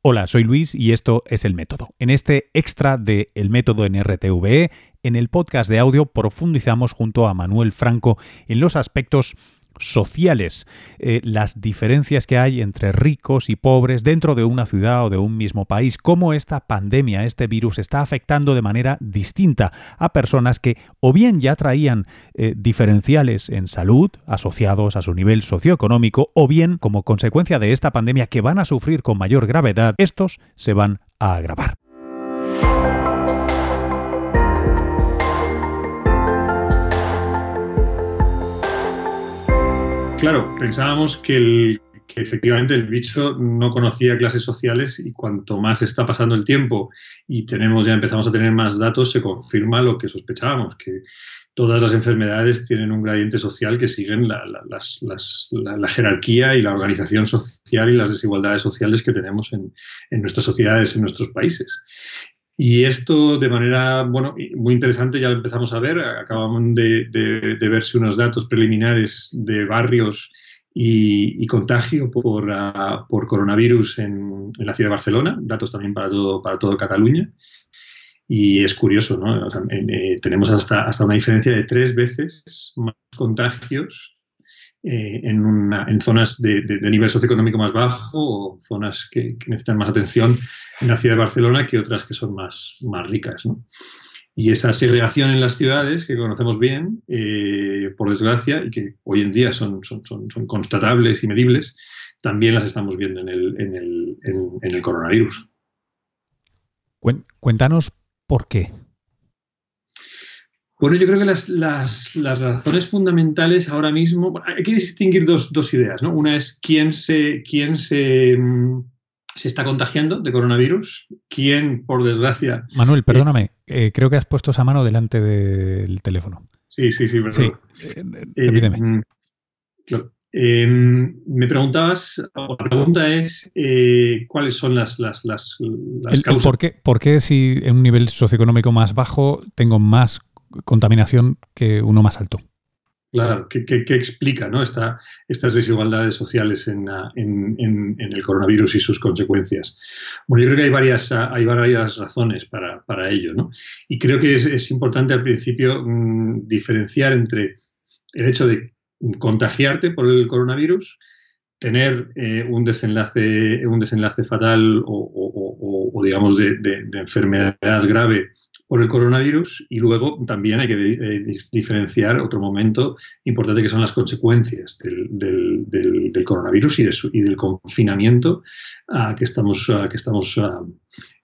Hola, soy Luis y esto es El Método. En este extra de El Método en RTVE, en el podcast de audio profundizamos junto a Manuel Franco en los aspectos sociales, eh, las diferencias que hay entre ricos y pobres dentro de una ciudad o de un mismo país, cómo esta pandemia, este virus está afectando de manera distinta a personas que o bien ya traían eh, diferenciales en salud asociados a su nivel socioeconómico, o bien como consecuencia de esta pandemia que van a sufrir con mayor gravedad, estos se van a agravar. Claro, pensábamos que, efectivamente el bicho no conocía clases sociales y cuanto más está pasando el tiempo y tenemos ya empezamos a tener más datos, se confirma lo que sospechábamos, que todas las enfermedades tienen un gradiente social que siguen la, jerarquía y la organización social y las desigualdades sociales que tenemos en, nuestras sociedades, en nuestros países. Y esto de manera, bueno, muy interesante, ya lo empezamos a ver, acabamos de, verse unos datos preliminares de barrios y, contagio por, ah, por coronavirus en, la ciudad de Barcelona, datos también para todo, para todo Cataluña. Y es curioso, ¿no? Eh, tenemos hasta, hasta una diferencia de tres veces más contagios eh, en, zonas de, nivel socioeconómico más bajo o zonas que, necesitan más atención en la ciudad de Barcelona que otras que son más, más ricas. Y esa segregación en las ciudades, que conocemos bien, eh, por desgracia, y que hoy en día son, son, son, son, constatables y medibles, también las estamos viendo en el, en el, en el coronavirus. Cuéntanos por qué. Bueno, yo creo que las, razones fundamentales ahora mismo, hay que distinguir dos, ideas, ¿no? Una es quién se, quién se, mm, se, está contagiando de coronavirus, quién, por desgracia... Manuel, perdóname, eh, creo que has puesto esa mano delante del teléfono. Sí, sí, sí, perdón. Sí, eh, mm, em, me preguntabas, la pregunta es eh, cuáles son las, las, causas. ¿por, qué, ¿Por qué si en un nivel socioeconómico más bajo tengo más contaminación que uno más alto. Claro, ¿qué, explica ¿no? Esta, estas desigualdades sociales en, el coronavirus y sus consecuencias? Bueno, yo creo que hay varias, hay varias razones para, ello. ¿no? Y creo que es, importante al principio mm, diferenciar entre el hecho de contagiarte por el coronavirus, tener eh, un, desenlace, un desenlace fatal o, digamos, de, enfermedad grave por el coronavirus y luego también hay que eh, diferenciar otro momento importante que son las consecuencias del, coronavirus y, del confinamiento que estamos, que, estamos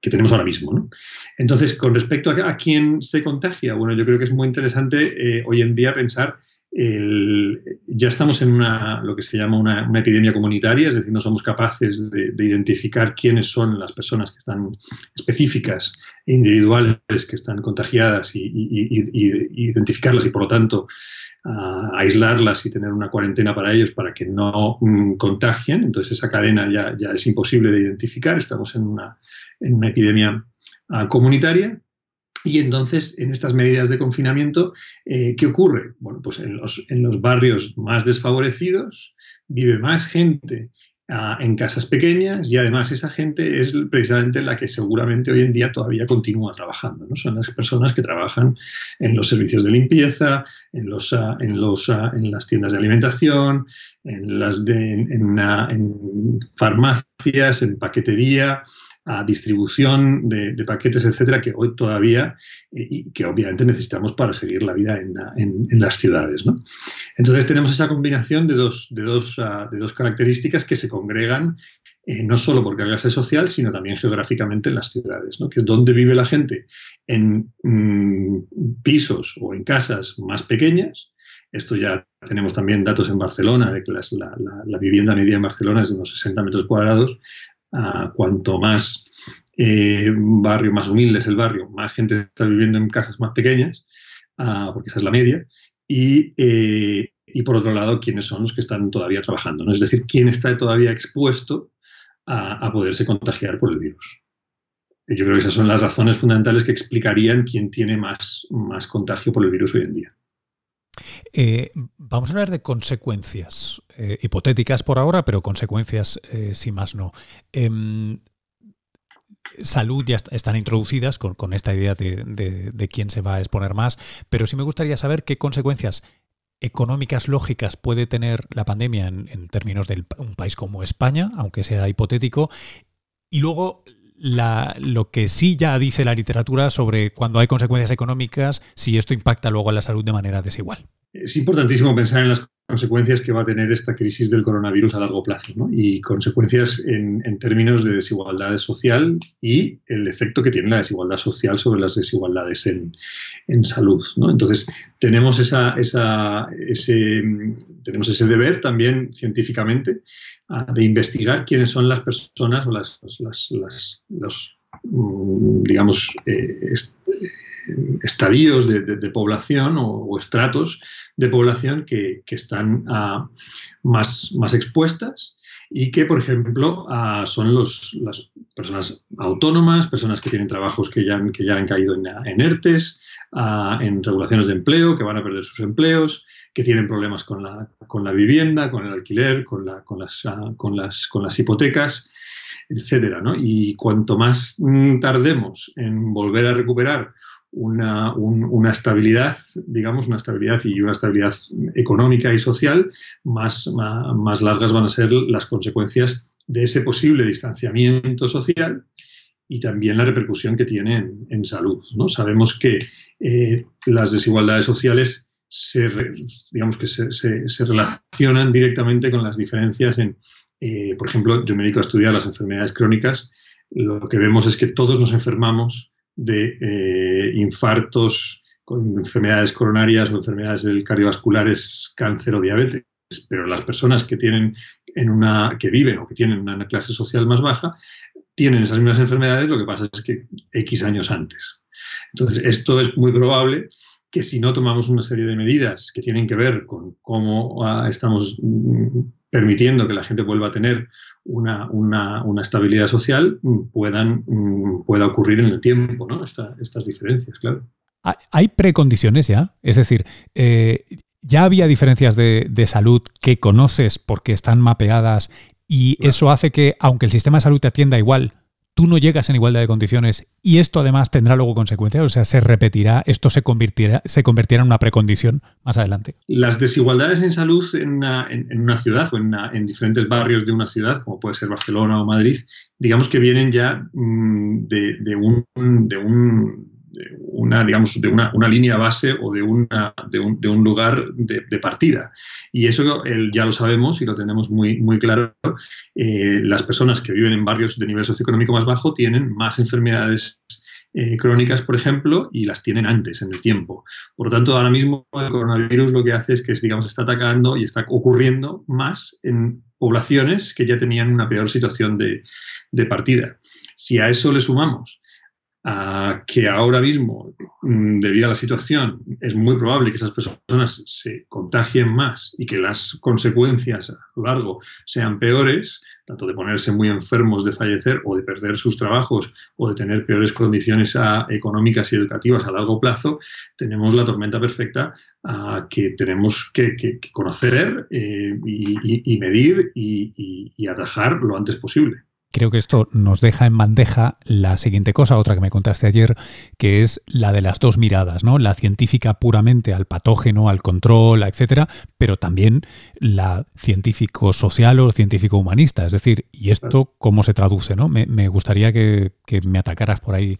que tenemos ahora mismo. Entonces, con respecto a, quién se contagia, bueno, yo creo que es muy interesante eh, hoy en día pensar ya estamos en una, lo que se llama una, epidemia comunitaria, es decir, no somos capaces de, identificar quiénes son las personas que están específicas e individuales que están contagiadas y, identificarlas y, por lo tanto, aislarlas y tener una cuarentena para ellos para que no mm, contagien. Entonces, esa cadena ya, ya, es imposible de identificar. Estamos en una, en una epidemia ah, comunitaria y entonces, en estas medidas de confinamiento, eh, ¿qué ocurre? Bueno, pues en los, en los, barrios más desfavorecidos vive más gente ah, en casas pequeñas y además esa gente es precisamente la que seguramente hoy en día todavía continúa trabajando. ¿no? Son las personas que trabajan en los servicios de limpieza, en, ah, en, ah, en las tiendas de alimentación, en, las de, en farmacias, en paquetería a distribución de, paquetes, etcétera, que hoy todavía eh, y que obviamente necesitamos para seguir la vida en, las ciudades. Entonces tenemos esa combinación de dos, ah, características que se congregan eh, no solo por clase social, sino también geográficamente en las ciudades, que es donde vive la gente en mm, pisos o en casas más pequeñas. Esto ya tenemos también datos en Barcelona de que la, vivienda media en Barcelona es de unos 60 metros cuadrados, cuanto más eh, barrio, más humilde es el barrio, más gente está viviendo en casas más pequeñas, porque esa es la media, eh, y, por otro lado, quiénes son los que están todavía trabajando, ¿no? es decir, quién está todavía expuesto a, poderse contagiar por el virus. Yo creo que esas son las razones fundamentales que explicarían quién tiene más, más contagio por el virus hoy en día. Eh, vamos a hablar de consecuencias, eh, hipotéticas por ahora, pero consecuencias eh, si más no. Em, salud ya están introducidas con, esta idea de, quién se va a exponer más, pero sí me gustaría saber qué consecuencias económicas lógicas puede tener la pandemia en, términos de un país como España, aunque sea hipotético, y luego lo que sí ya dice la literatura sobre cuando hay consecuencias económicas, si esto impacta luego a la salud de manera desigual. Es importantísimo pensar en las consecuencias que va a tener esta crisis del coronavirus a largo plazo ¿no? y consecuencias en, términos de desigualdad social y el efecto que tiene la desigualdad social sobre las desigualdades en, en salud. ¿no? Entonces, tenemos, esa, ese, tenemos ese deber también científicamente uh, de investigar quiénes son las personas o las los, mm, digamos, eh, estadios de, población o, estratos de población que, están ah, más, más expuestas y que, por ejemplo, ah, son los, las personas autónomas, personas que tienen trabajos que ya, que ya han caído en, ERTES, ah, en regulaciones de empleo, que van a perder sus empleos, que tienen problemas con la, con la vivienda, con el alquiler, con, la, con, las, con, las, con las hipotecas etcétera, ¿no? Y cuanto más mm, tardemos en volver a recuperar una, una, estabilidad, digamos, una estabilidad y una estabilidad económica y social, más, más, largas van a ser las consecuencias de ese posible distanciamiento social y también la repercusión que tiene en, salud. ¿no? Sabemos que eh, las desigualdades sociales se, digamos que se, se, relacionan directamente con las diferencias en, eh, por ejemplo, yo me dedico a estudiar las enfermedades crónicas, lo que vemos es que todos nos enfermamos de eh, infartos con enfermedades coronarias o enfermedades cardiovasculares, cáncer o diabetes. Pero las personas que tienen en una que viven o que tienen una clase social más baja tienen esas mismas enfermedades, lo que pasa es que X años antes. Entonces, esto es muy probable que si no tomamos una serie de medidas que tienen que ver con cómo ah, estamos mm, permitiendo que la gente vuelva a tener una, estabilidad social, mm, puedan, mm, pueda ocurrir en el tiempo, ¿no? estas diferencias, claro. ¿Hay precondiciones ya? Es decir, eh, ¿ya había diferencias de, de, salud que conoces porque están mapeadas y eso hace que, aunque el sistema de salud te atienda igual, tú no llegas en igualdad de condiciones y esto además tendrá luego consecuencias, o sea, se repetirá, esto se convertirá, se convertirá en una precondición más adelante. Las desigualdades en salud en una, ciudad o en, diferentes barrios de una ciudad, como puede ser Barcelona o Madrid, digamos que vienen ya mm, de, un, de un una, digamos, de una, línea base o de, una, de, un, lugar de, partida. Y eso ya lo sabemos y lo tenemos muy, muy claro. Eh, las personas que viven en barrios de nivel socioeconómico más bajo tienen más enfermedades eh, crónicas, por ejemplo, y las tienen antes, en el tiempo. Por lo tanto, ahora mismo el coronavirus lo que hace es que, digamos, está atacando y está ocurriendo más en poblaciones que ya tenían una peor situación de, de partida. Si a eso le sumamos que ahora mismo, mm, debido a la situación, es muy probable que esas personas se contagien más y que las consecuencias a lo largo sean peores, tanto de ponerse muy enfermos, de fallecer o de perder sus trabajos o de tener peores condiciones ah, económicas y educativas a largo plazo, tenemos la tormenta perfecta ah, que tenemos que, conocer eh, y, medir y atajar lo antes posible. Creo que esto nos deja en bandeja la siguiente cosa, otra que me contaste ayer, que es la de las dos miradas, ¿no? La científica puramente al patógeno, al control, etcétera, pero también la científico-social o científico-humanista. Es decir, ¿y esto cómo se traduce, no? Me, gustaría que, me atacaras por ahí,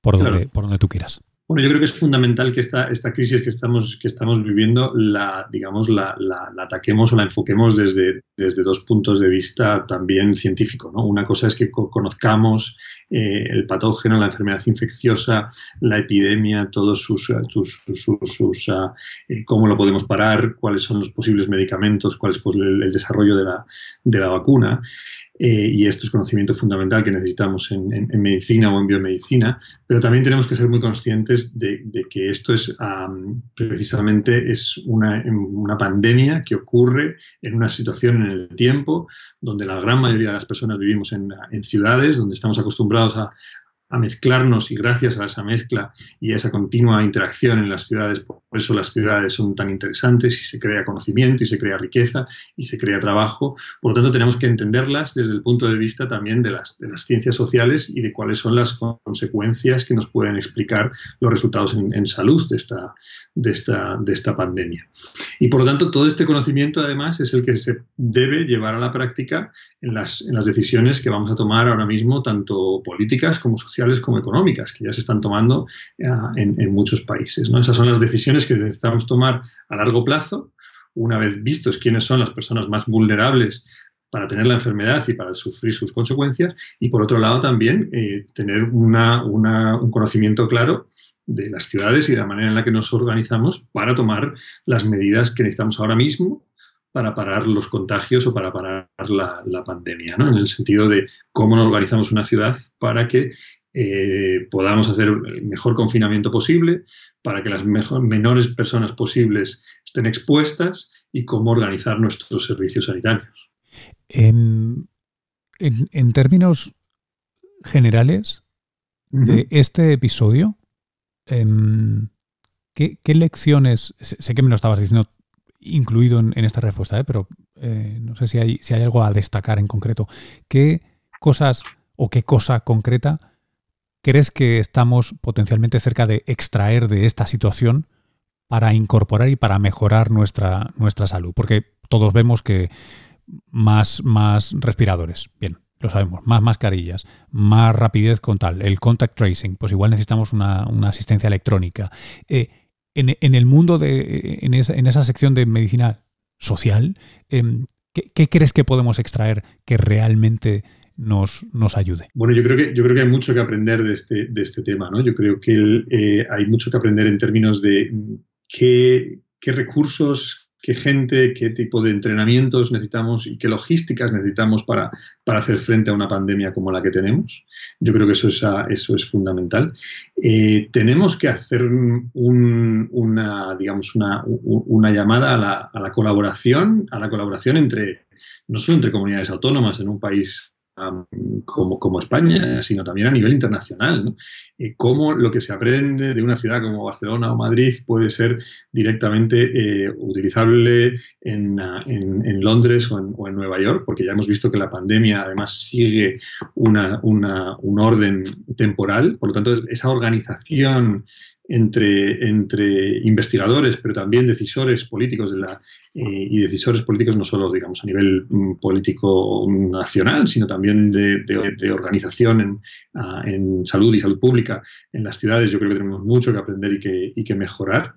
por donde, por donde tú quieras. Bueno, yo creo que es fundamental que esta, esta crisis que estamos, que estamos viviendo la, digamos, la, la, ataquemos o la enfoquemos desde, desde dos puntos de vista también científicos. ¿no? Una cosa es que conozcamos eh, el patógeno, la enfermedad infecciosa, la epidemia, todos sus, sus, sus, ah, eh, cómo lo podemos parar, cuáles son los posibles medicamentos, cuál es pues, el, el desarrollo de la, de la vacuna. Eh, y esto es conocimiento fundamental que necesitamos en, medicina o en biomedicina, pero también tenemos que ser muy conscientes de, que esto es precisamente es una, una, pandemia que ocurre en una situación en el tiempo donde la gran mayoría de las personas vivimos en, ciudades, donde estamos acostumbrados a, a mezclarnos y gracias a esa mezcla y a esa continua interacción en las ciudades, por eso las ciudades son tan interesantes y se crea conocimiento y se crea riqueza y se crea trabajo. Por lo tanto, tenemos que entenderlas desde el punto de vista también de las, de las ciencias sociales y de cuáles son las consecuencias que nos pueden explicar los resultados en, salud de esta, de, esta, de esta pandemia. Y por lo tanto, todo este conocimiento además es el que se debe llevar a la práctica en las, en las decisiones que vamos a tomar ahora mismo, tanto políticas como sociales como económicas, que ya se están tomando eh, en, muchos países. ¿no? Esas son las decisiones que necesitamos tomar a largo plazo, una vez vistos quiénes son las personas más vulnerables para tener la enfermedad y para sufrir sus consecuencias, y por otro lado también eh, tener un conocimiento claro de las ciudades y de la manera en la que nos organizamos para tomar las medidas que necesitamos ahora mismo para parar los contagios o para parar la, pandemia, ¿no? en el sentido de cómo nos organizamos una ciudad para que eh, podamos hacer el mejor confinamiento posible, para que las menores personas posibles estén expuestas y cómo organizar nuestros servicios sanitarios. En, términos generales de este episodio, em, ¿qué, lecciones, sé que me lo estabas diciendo incluido en, esta respuesta, ¿eh? pero eh, no sé si hay, si hay algo a destacar en concreto, ¿qué cosas o qué cosa concreta ¿Crees que estamos potencialmente cerca de extraer de esta situación para incorporar y para mejorar nuestra, nuestra salud? Porque todos vemos que más, más respiradores, bien, lo sabemos, más mascarillas, más rapidez con tal, el contact tracing, pues igual necesitamos una, asistencia electrónica. Eh, en, el mundo de, en esa, en esa sección de medicina social, em, ¿qué, crees que podemos extraer que realmente nos, nos ayude. Bueno, yo creo, que, yo creo que hay mucho que aprender de este, de este tema, ¿no? Yo creo que eh, hay mucho que aprender en términos de qué, recursos, qué gente, qué tipo de entrenamientos necesitamos y qué logísticas necesitamos para, para hacer frente a una pandemia como la que tenemos. Yo creo que eso es, eso es fundamental. Eh, tenemos que hacer una, digamos, una, una llamada a la, a la, colaboración, a la colaboración entre, no solo entre comunidades autónomas en un país como, como, España, sino también a nivel internacional. ¿no? cómo lo que se aprende de una ciudad como Barcelona o Madrid puede ser directamente eh, utilizable en, en, Londres o en, o en, Nueva York, porque ya hemos visto que la pandemia además sigue una, una, un orden temporal, por lo tanto, esa organización entre, entre investigadores, pero también decisores políticos eh, y decisores políticos no solo, digamos, a nivel mm, político nacional, sino también de, de, organización en, en, salud y salud pública en las ciudades. Yo creo que tenemos mucho que aprender y que, y que mejorar.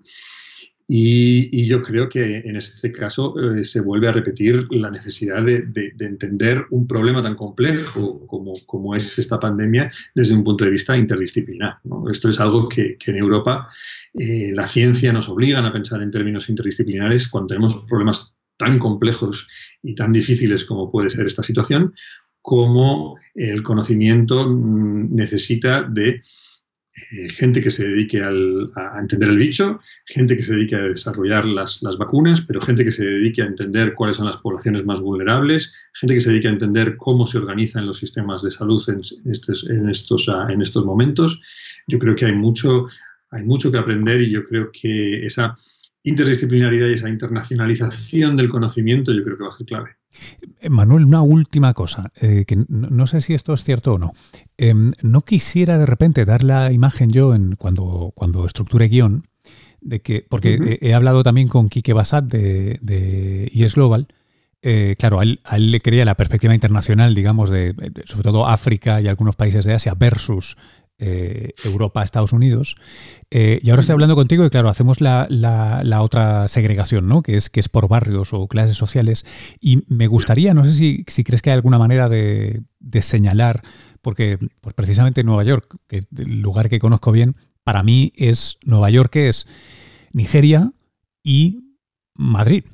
Y, yo creo que en este caso eh, se vuelve a repetir la necesidad de, entender un problema tan complejo como, es esta pandemia desde un punto de vista interdisciplinar. Esto es algo que, en Europa eh, la ciencia nos obliga a pensar en términos interdisciplinares cuando tenemos problemas tan complejos y tan difíciles como puede ser esta situación, como el conocimiento mm, necesita de eh, gente que se dedique a entender el bicho, gente que se dedique a desarrollar las, vacunas, pero gente que se dedique a entender cuáles son las poblaciones más vulnerables, gente que se dedique a entender cómo se organizan los sistemas de salud en, estos, ah, en estos momentos. Yo creo que hay mucho, hay mucho que aprender y yo creo que esa interdisciplinaridad y esa internacionalización del conocimiento yo creo que va a ser clave. Eh, Manuel, una última cosa, eh, que no, sé si esto es cierto o no. Em, no quisiera de repente dar la imagen yo en, cuando, cuando estructure guion, de que, porque he, hablado también con Quique Basat de, de IES Global, eh, claro, a él, le quería la perspectiva internacional, digamos, de, sobre todo África y algunos países de Asia versus eh, Europa, Estados Unidos. Eh, y ahora estoy hablando contigo y claro, hacemos la, otra segregación, ¿no? Que es, que es por barrios o clases sociales. Y me gustaría, no sé si, crees que hay alguna manera de, señalar, porque pues precisamente Nueva York, que el lugar que conozco bien, para mí es Nueva York, que es Nigeria y Madrid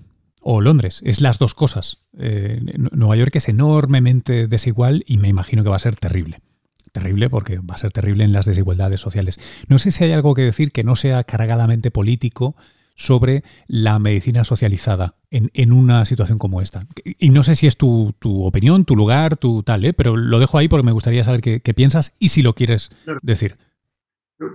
o Londres. Es las dos cosas. Eh, Nueva York es enormemente desigual y me imagino que va a ser terrible terrible porque va a ser terrible en las desigualdades sociales. No sé si hay algo que decir que no sea cargadamente político sobre la medicina socializada en, una situación como esta. Y no sé si es tu, opinión, tu lugar, tu tal, ¿eh? pero lo dejo ahí porque me gustaría saber qué, piensas y si lo quieres decir.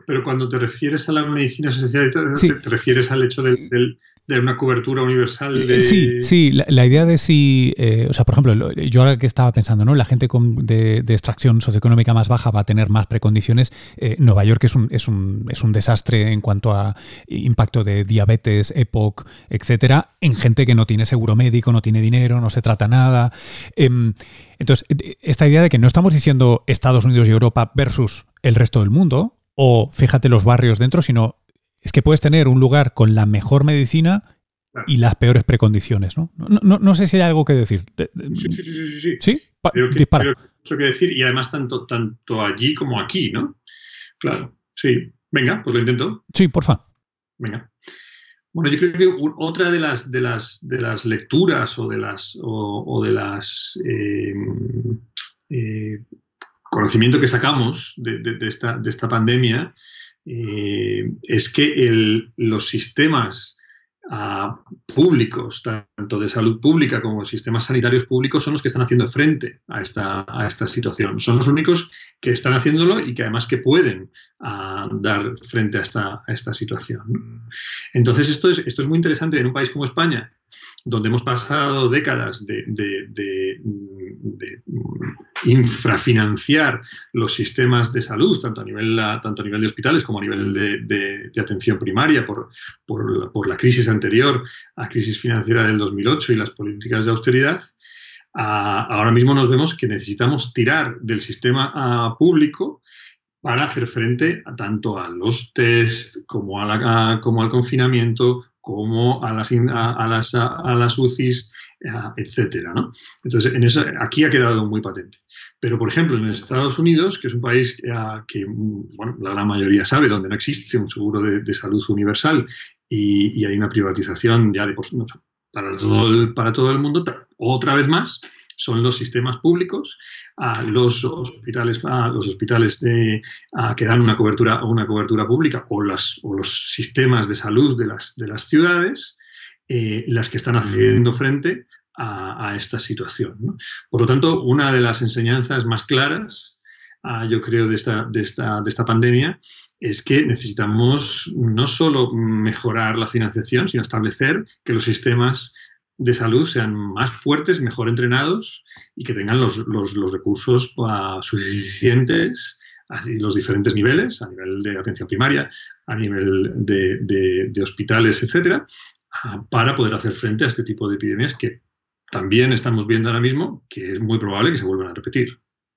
Pero cuando te refieres a la medicina social, te, refieres al hecho de una cobertura universal de... Sí, sí, la, idea de si, eh, o sea, por ejemplo, yo ahora que estaba pensando, ¿no? La gente con, de, extracción socioeconómica más baja va a tener más precondiciones. Eh, Nueva York es un, es, un, es un desastre en cuanto a impacto de diabetes, EPOC, etcétera, en gente que no tiene seguro médico, no tiene dinero, no se trata nada. Em, entonces, esta idea de que no estamos diciendo Estados Unidos y Europa versus el resto del mundo, o fíjate los barrios dentro, sino es que puedes tener un lugar con la mejor medicina y las peores precondiciones, ¿no? No, no, sé si hay algo que decir. Sí, sí, sí. ¿Sí? ¿Sí? mucho que decir y además tanto, tanto allí como aquí, ¿no? Claro, sí. Venga, pues lo intento. Sí, porfa. Venga. Bueno, yo creo que otra de las, de las, de las lecturas o de las, o, de las eh, eh, conocimiento que sacamos de, esta, de esta pandemia eh, es que los sistemas ah, públicos, tanto de salud pública como sistemas sanitarios públicos, son los que están haciendo frente a esta, situación. Son los únicos que están haciéndolo y que además que pueden ah, dar frente a esta, situación. Entonces, esto es, esto es muy interesante en un país como España, donde hemos pasado décadas de, infrafinanciar los sistemas de salud, tanto a nivel, tanto a nivel de hospitales como a nivel de, atención primaria, por, por, la crisis anterior a la crisis financiera del 2008 y las políticas de austeridad, ahora mismo nos vemos que necesitamos tirar del sistema público para hacer frente tanto a los test como, a como al confinamiento, como a las, a, las, a las UCIs, etcétera. ¿no? Entonces, en eso, aquí ha quedado muy patente. Pero, por ejemplo, en Estados Unidos, que es un país que bueno, la gran mayoría sabe, donde no existe un seguro de, salud universal y, hay una privatización ya de para, todo el, para todo el mundo, otra vez más, son los sistemas públicos, a los hospitales, a los hospitales de, que dan una cobertura, una cobertura pública o, las, o los sistemas de salud de las, de las ciudades, eh, las que están haciendo frente a, esta situación. Por lo tanto, una de las enseñanzas más claras, ah, yo creo, de esta, de, esta, de esta pandemia es que necesitamos no solo mejorar la financiación, sino establecer que los sistemas de salud sean más fuertes, mejor entrenados y que tengan los, recursos uh, suficientes a los diferentes niveles, a nivel de atención primaria, a nivel de, hospitales, etcétera, ah, para poder hacer frente a este tipo de epidemias que también estamos viendo ahora mismo que es muy probable que se vuelvan a repetir.